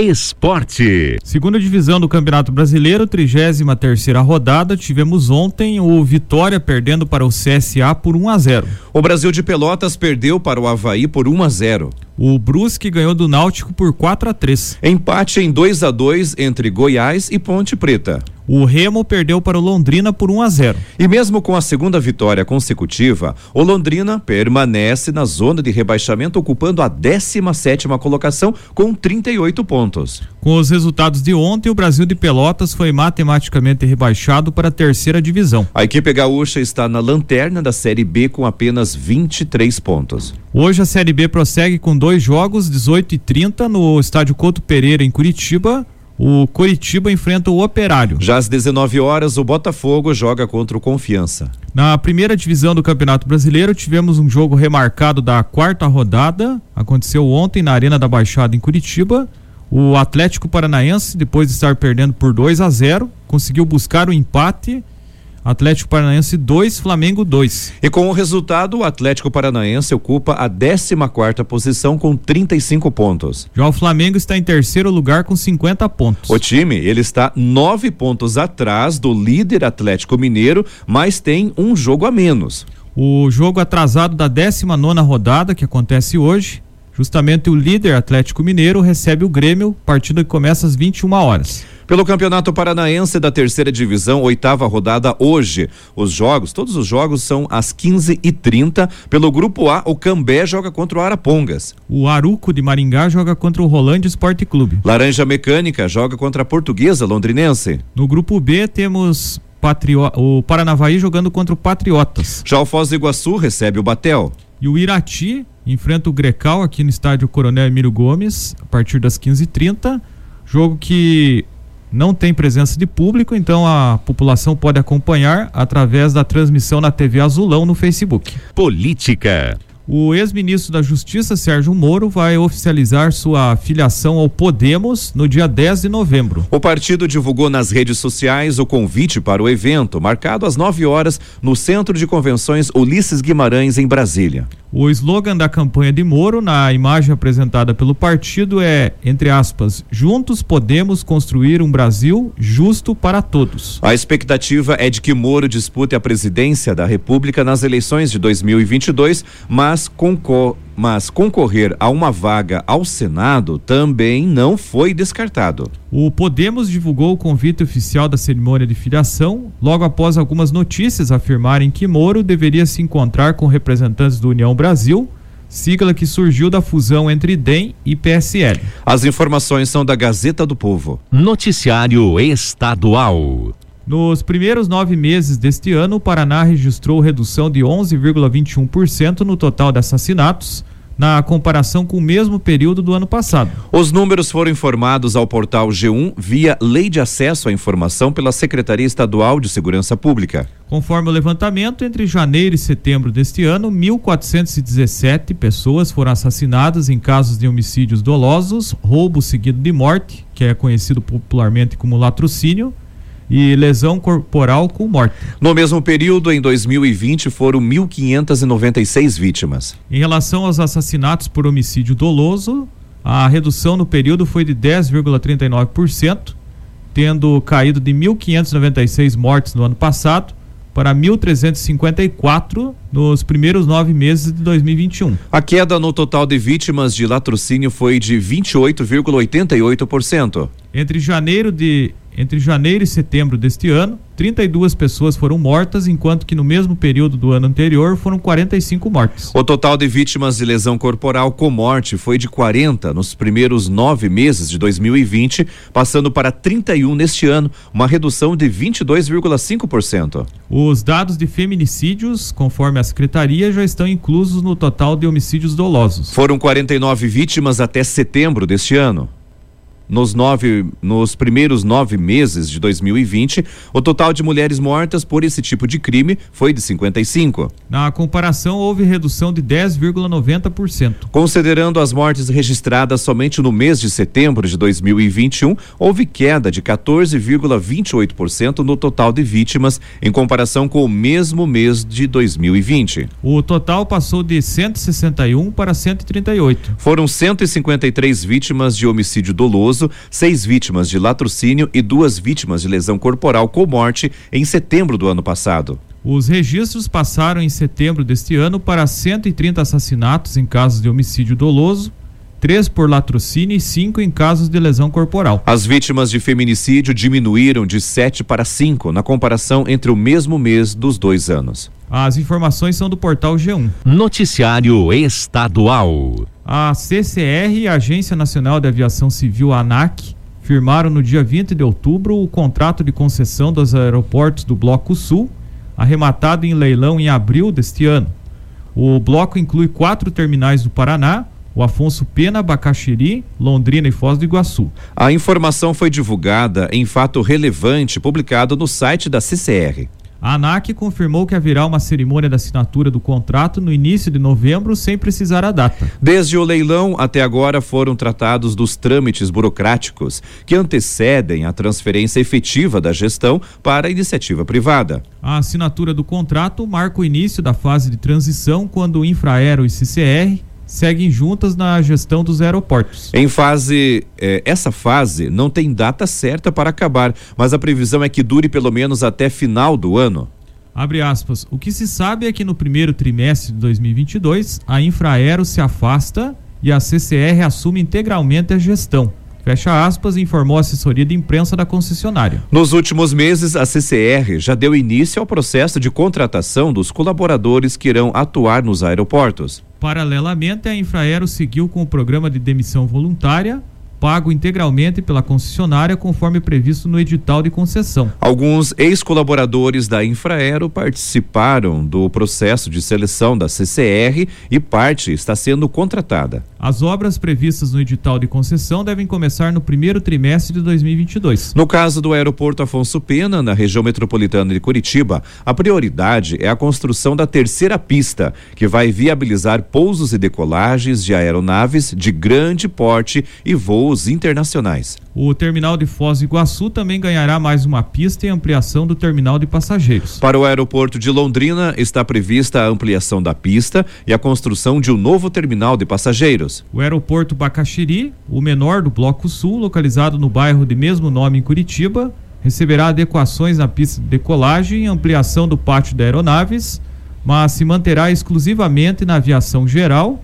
Esporte. Segunda divisão do Campeonato Brasileiro, 33 terceira rodada, tivemos ontem o Vitória perdendo para o CSA por 1 a 0. O Brasil de Pelotas perdeu para o Havaí por 1 a 0. O Brusque ganhou do Náutico por 4 a 3. Empate em 2 a 2 entre Goiás e Ponte Preta. O Remo perdeu para o Londrina por 1 a 0. E mesmo com a segunda vitória consecutiva, o Londrina permanece na zona de rebaixamento, ocupando a 17 colocação com 38 pontos. Com os resultados de ontem, o Brasil de Pelotas foi matematicamente rebaixado para a terceira divisão. A equipe gaúcha está na lanterna da Série B com apenas 23 pontos. Hoje a Série B prossegue com dois jogos, 18 e 30 no estádio Couto Pereira em Curitiba o Coritiba enfrenta o Operário. Já às 19 horas, o Botafogo joga contra o Confiança. Na primeira divisão do Campeonato Brasileiro, tivemos um jogo remarcado da quarta rodada. Aconteceu ontem na Arena da Baixada em Curitiba. O Atlético Paranaense, depois de estar perdendo por 2 a 0, conseguiu buscar o empate Atlético Paranaense 2, Flamengo 2. E com o resultado, o Atlético Paranaense ocupa a 14 quarta posição com 35 pontos. Já o Flamengo está em terceiro lugar com 50 pontos. O time, ele está nove pontos atrás do líder Atlético Mineiro, mas tem um jogo a menos. O jogo atrasado da 19 nona rodada, que acontece hoje, justamente o líder Atlético Mineiro recebe o Grêmio, partida que começa às 21 horas. Pelo Campeonato Paranaense da Terceira Divisão, oitava rodada hoje. Os jogos, todos os jogos são às 15h30. Pelo Grupo A, o Cambé joga contra o Arapongas. O Aruco de Maringá joga contra o Rolândia Esporte Clube. Laranja Mecânica joga contra a Portuguesa Londrinense. No Grupo B, temos Patrio... o Paranavaí jogando contra o Patriotas. Já o Foz do Iguaçu recebe o Batel. E o Irati enfrenta o Grecal aqui no estádio Coronel Emílio Gomes a partir das 15h30. Jogo que não tem presença de público, então a população pode acompanhar através da transmissão na TV Azulão no Facebook. Política. O ex-ministro da Justiça, Sérgio Moro, vai oficializar sua filiação ao Podemos no dia 10 de novembro. O partido divulgou nas redes sociais o convite para o evento, marcado às 9 horas no Centro de Convenções Ulisses Guimarães, em Brasília. O slogan da campanha de Moro, na imagem apresentada pelo partido, é, entre aspas, juntos podemos construir um Brasil justo para todos. A expectativa é de que Moro dispute a presidência da República nas eleições de 2022, mas, concor mas concorrer a uma vaga ao Senado também não foi descartado. O Podemos divulgou o convite oficial da cerimônia de filiação logo após algumas notícias afirmarem que Moro deveria se encontrar com representantes do União Brasil, sigla que surgiu da fusão entre DEM e PSL. As informações são da Gazeta do Povo. Noticiário Estadual. Nos primeiros nove meses deste ano, o Paraná registrou redução de 11,21% no total de assassinatos, na comparação com o mesmo período do ano passado. Os números foram informados ao portal G1 via Lei de Acesso à Informação pela Secretaria Estadual de Segurança Pública. Conforme o levantamento, entre janeiro e setembro deste ano, 1.417 pessoas foram assassinadas em casos de homicídios dolosos, roubo seguido de morte, que é conhecido popularmente como latrocínio, e lesão corporal com morte. No mesmo período, em 2020, foram 1.596 vítimas. Em relação aos assassinatos por homicídio doloso, a redução no período foi de 10,39%, tendo caído de 1.596 mortes no ano passado para 1.354 nos primeiros nove meses de 2021. A queda no total de vítimas de latrocínio foi de 28,88%. Entre janeiro de entre janeiro e setembro deste ano, 32 pessoas foram mortas, enquanto que no mesmo período do ano anterior foram 45 mortes. O total de vítimas de lesão corporal com morte foi de 40 nos primeiros nove meses de 2020, passando para 31 neste ano, uma redução de 22,5%. Os dados de feminicídios, conforme a secretaria, já estão inclusos no total de homicídios dolosos. Foram 49 vítimas até setembro deste ano nos, nove, nos primeiros nove meses de 2020, o total de mulheres mortas por esse tipo de crime foi de 55. Na comparação, houve redução de 10,90%. Considerando as mortes registradas somente no mês de setembro de 2021, houve queda de 14,28% no total de vítimas em comparação com o mesmo mês de 2020. O total passou de 161 para 138. Foram 153 vítimas de homicídio doloso seis vítimas de latrocínio e duas vítimas de lesão corporal com morte em setembro do ano passado. Os registros passaram em setembro deste ano para 130 assassinatos em casos de homicídio doloso, três por latrocínio e cinco em casos de lesão corporal. As vítimas de feminicídio diminuíram de 7 para 5 na comparação entre o mesmo mês dos dois anos. As informações são do portal G1. Noticiário Estadual. A CCR e a Agência Nacional de Aviação Civil, ANAC, firmaram no dia 20 de outubro o contrato de concessão dos aeroportos do Bloco Sul, arrematado em leilão em abril deste ano. O bloco inclui quatro terminais do Paraná, o Afonso Pena, Bacaxiri, Londrina e Foz do Iguaçu. A informação foi divulgada em fato relevante publicado no site da CCR. A ANAC confirmou que haverá uma cerimônia da assinatura do contrato no início de novembro, sem precisar a data. Desde o leilão até agora foram tratados dos trâmites burocráticos que antecedem a transferência efetiva da gestão para a iniciativa privada. A assinatura do contrato marca o início da fase de transição quando o Infraero e CCR seguem juntas na gestão dos aeroportos. Em fase, eh, essa fase não tem data certa para acabar, mas a previsão é que dure pelo menos até final do ano. Abre aspas. O que se sabe é que no primeiro trimestre de 2022, a Infraero se afasta e a CCR assume integralmente a gestão. Fecha aspas, informou a assessoria de imprensa da concessionária. Nos últimos meses, a CCR já deu início ao processo de contratação dos colaboradores que irão atuar nos aeroportos. Paralelamente, a Infraero seguiu com o programa de demissão voluntária, pago integralmente pela concessionária, conforme previsto no edital de concessão. Alguns ex-colaboradores da Infraero participaram do processo de seleção da CCR e parte está sendo contratada. As obras previstas no edital de concessão devem começar no primeiro trimestre de 2022. No caso do aeroporto Afonso Pena, na região metropolitana de Curitiba, a prioridade é a construção da terceira pista, que vai viabilizar pousos e decolagens de aeronaves de grande porte e voos internacionais. O terminal de Foz do Iguaçu também ganhará mais uma pista e ampliação do terminal de passageiros. Para o aeroporto de Londrina, está prevista a ampliação da pista e a construção de um novo terminal de passageiros. O aeroporto Bacaxiri, o menor do Bloco Sul, localizado no bairro de mesmo nome em Curitiba, receberá adequações na pista de decolagem e ampliação do pátio de aeronaves, mas se manterá exclusivamente na aviação geral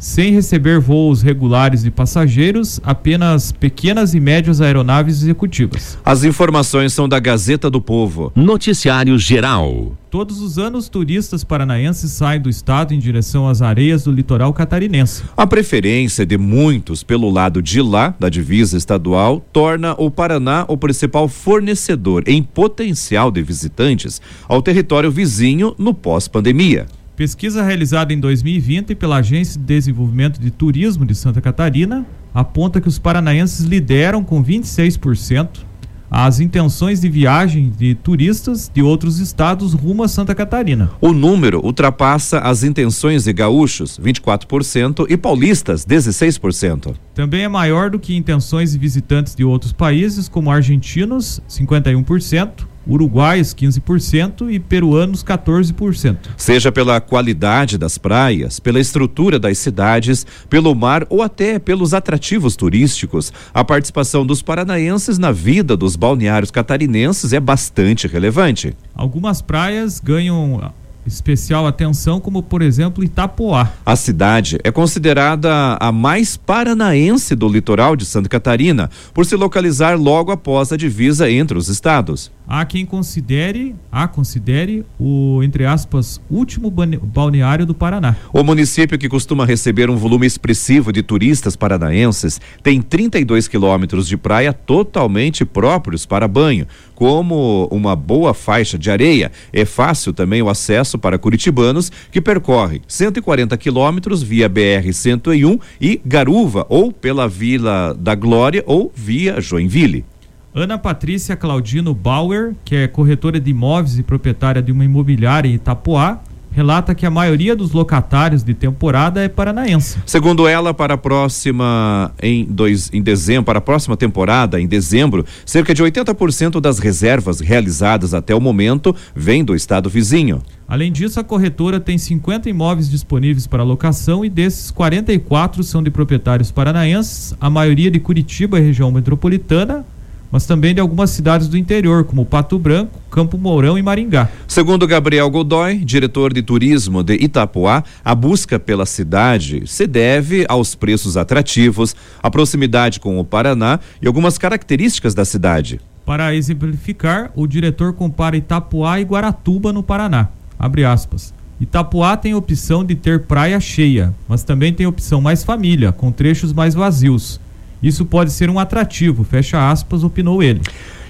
sem receber voos regulares de passageiros, apenas pequenas e médias aeronaves executivas. As informações são da Gazeta do Povo. Noticiário Geral. Todos os anos, turistas paranaenses saem do estado em direção às areias do litoral catarinense. A preferência de muitos pelo lado de lá, da divisa estadual, torna o Paraná o principal fornecedor em potencial de visitantes ao território vizinho no pós-pandemia. Pesquisa realizada em 2020 pela Agência de Desenvolvimento de Turismo de Santa Catarina aponta que os paranaenses lideram com 26% as intenções de viagem de turistas de outros estados rumo a Santa Catarina. O número ultrapassa as intenções de gaúchos, 24%, e paulistas, 16%. Também é maior do que intenções de visitantes de outros países, como argentinos, 51%, uruguaios 15% e peruanos 14%. Seja pela qualidade das praias, pela estrutura das cidades, pelo mar ou até pelos atrativos turísticos, a participação dos paranaenses na vida dos balneários catarinenses é bastante relevante. Algumas praias ganham especial atenção, como por exemplo Itapoá. A cidade é considerada a mais paranaense do litoral de Santa Catarina, por se localizar logo após a divisa entre os estados. Há quem considere, há considere o, entre aspas, último balneário do Paraná. O município que costuma receber um volume expressivo de turistas paranaenses tem 32 quilômetros de praia totalmente próprios para banho. Como uma boa faixa de areia, é fácil também o acesso para curitibanos que percorrem 140 quilômetros via BR-101 e Garuva, ou pela Vila da Glória ou via Joinville. Ana Patrícia Claudino Bauer, que é corretora de imóveis e proprietária de uma imobiliária em Itapoá, relata que a maioria dos locatários de temporada é paranaense. Segundo ela, para a próxima em dois em dezembro, para a próxima temporada em dezembro, cerca de 80% das reservas realizadas até o momento vêm do estado vizinho. Além disso, a corretora tem 50 imóveis disponíveis para locação e desses 44 são de proprietários paranaenses, a maioria de Curitiba e região metropolitana, mas também de algumas cidades do interior, como Pato Branco, Campo Mourão e Maringá. Segundo Gabriel Godoy, diretor de turismo de Itapuá, a busca pela cidade se deve aos preços atrativos, à proximidade com o Paraná e algumas características da cidade. Para exemplificar, o diretor compara Itapuá e Guaratuba, no Paraná. Abre aspas. Itapuá tem opção de ter praia cheia, mas também tem opção mais família, com trechos mais vazios. Isso pode ser um atrativo, fecha aspas, opinou ele.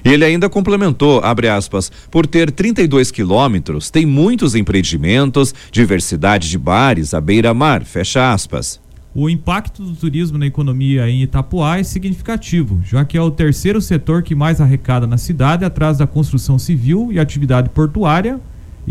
Ele ainda complementou, abre aspas, por ter 32 quilômetros, tem muitos empreendimentos, diversidade de bares à beira-mar, fecha aspas. O impacto do turismo na economia em Itapuá é significativo, já que é o terceiro setor que mais arrecada na cidade, atrás da construção civil e atividade portuária,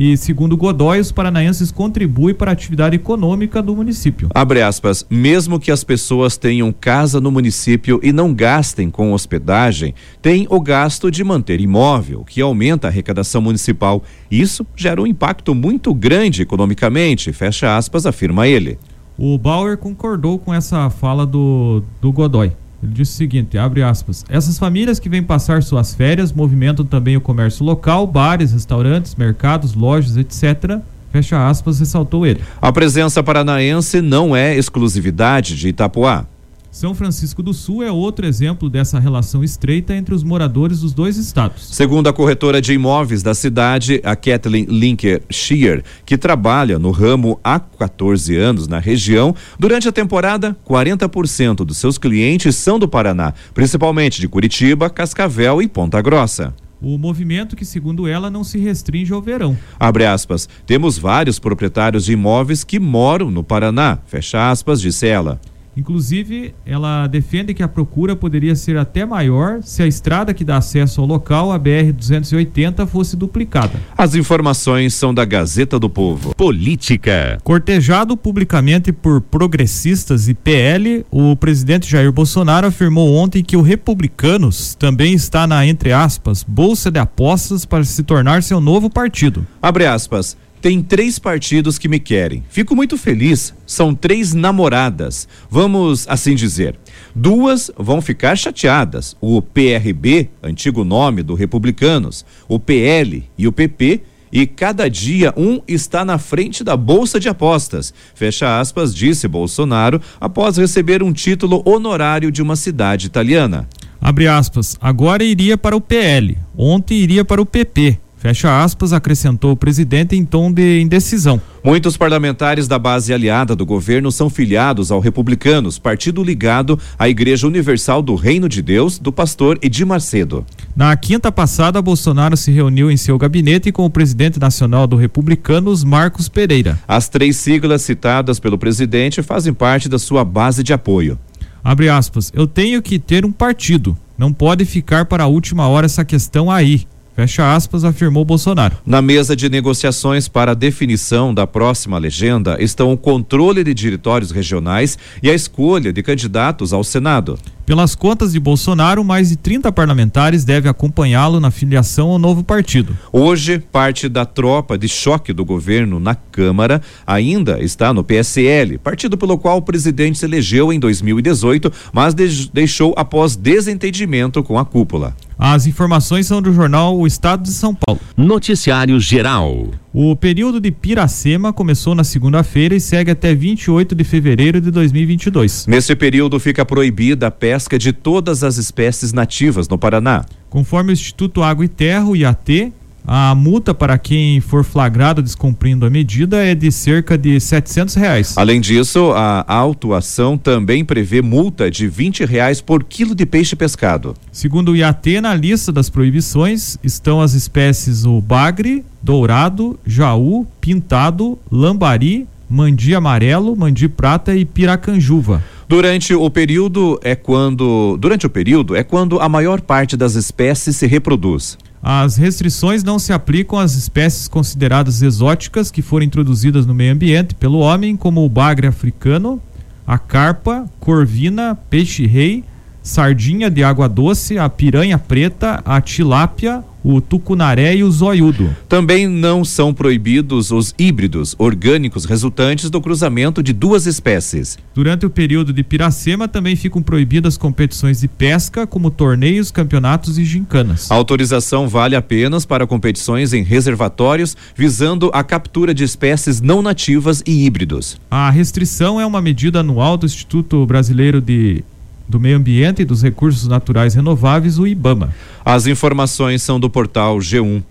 e, segundo Godoy, os paranaenses contribuem para a atividade econômica do município. Abre aspas, mesmo que as pessoas tenham casa no município e não gastem com hospedagem, tem o gasto de manter imóvel, que aumenta a arrecadação municipal. Isso gera um impacto muito grande economicamente, fecha aspas, afirma ele. O Bauer concordou com essa fala do, do Godoy. Ele disse o seguinte, abre aspas, essas famílias que vêm passar suas férias movimentam também o comércio local, bares, restaurantes, mercados, lojas, etc., fecha aspas, ressaltou ele. A presença paranaense não é exclusividade de Itapuá. São Francisco do Sul é outro exemplo dessa relação estreita entre os moradores dos dois estados. Segundo a corretora de imóveis da cidade, a Kathleen Linker Shear, que trabalha no ramo há 14 anos na região, durante a temporada, 40% dos seus clientes são do Paraná, principalmente de Curitiba, Cascavel e Ponta Grossa. O movimento que, segundo ela, não se restringe ao verão. Abre aspas. Temos vários proprietários de imóveis que moram no Paraná. Fecha aspas, disse ela. Inclusive, ela defende que a procura poderia ser até maior se a estrada que dá acesso ao local, a BR-280, fosse duplicada. As informações são da Gazeta do Povo. Política. Cortejado publicamente por progressistas e PL, o presidente Jair Bolsonaro afirmou ontem que o Republicanos também está na, entre aspas, bolsa de apostas para se tornar seu novo partido. Abre aspas. Tem três partidos que me querem. Fico muito feliz. São três namoradas. Vamos assim dizer. Duas vão ficar chateadas. O PRB, antigo nome do Republicanos, o PL e o PP. E cada dia um está na frente da Bolsa de Apostas. Fecha aspas, disse Bolsonaro após receber um título honorário de uma cidade italiana. Abre aspas. Agora iria para o PL. Ontem iria para o PP. Fecha aspas, acrescentou o presidente em tom de indecisão. Muitos parlamentares da base aliada do governo são filiados ao Republicanos, partido ligado à Igreja Universal do Reino de Deus, do pastor Edir Macedo. Na quinta passada, Bolsonaro se reuniu em seu gabinete com o presidente nacional do Republicanos, Marcos Pereira. As três siglas citadas pelo presidente fazem parte da sua base de apoio. Abre aspas, eu tenho que ter um partido. Não pode ficar para a última hora essa questão aí. Fecha aspas, afirmou Bolsonaro. Na mesa de negociações para a definição da próxima legenda estão o controle de diretórios regionais e a escolha de candidatos ao Senado. Pelas contas de Bolsonaro, mais de 30 parlamentares devem acompanhá-lo na filiação ao novo partido. Hoje, parte da tropa de choque do governo na Câmara ainda está no PSL, partido pelo qual o presidente se elegeu em 2018, mas deixou após desentendimento com a cúpula. As informações são do jornal O Estado de São Paulo. Noticiário Geral. O período de Piracema começou na segunda-feira e segue até 28 de fevereiro de 2022. Nesse período fica proibida a pesca de todas as espécies nativas no Paraná. Conforme o Instituto Água e Terra, o IAT, a multa para quem for flagrado descumprindo a medida é de cerca de setecentos reais. Além disso, a autuação também prevê multa de vinte reais por quilo de peixe pescado. Segundo o IAT, na lista das proibições estão as espécies o bagre, dourado, jaú, pintado, lambari, mandi amarelo, mandi prata e piracanjuva. Durante o período é quando durante o período é quando a maior parte das espécies se reproduz. As restrições não se aplicam às espécies consideradas exóticas que foram introduzidas no meio ambiente pelo homem, como o bagre africano, a carpa, corvina, peixe-rei, sardinha de água doce, a piranha preta, a tilápia, o tucunaré e o zoiudo. Também não são proibidos os híbridos orgânicos resultantes do cruzamento de duas espécies. Durante o período de Piracema também ficam proibidas competições de pesca, como torneios, campeonatos e gincanas. A autorização vale apenas para competições em reservatórios, visando a captura de espécies não nativas e híbridos. A restrição é uma medida anual do Instituto Brasileiro de do Meio Ambiente e dos Recursos Naturais Renováveis, o IBAMA. As informações são do portal G1.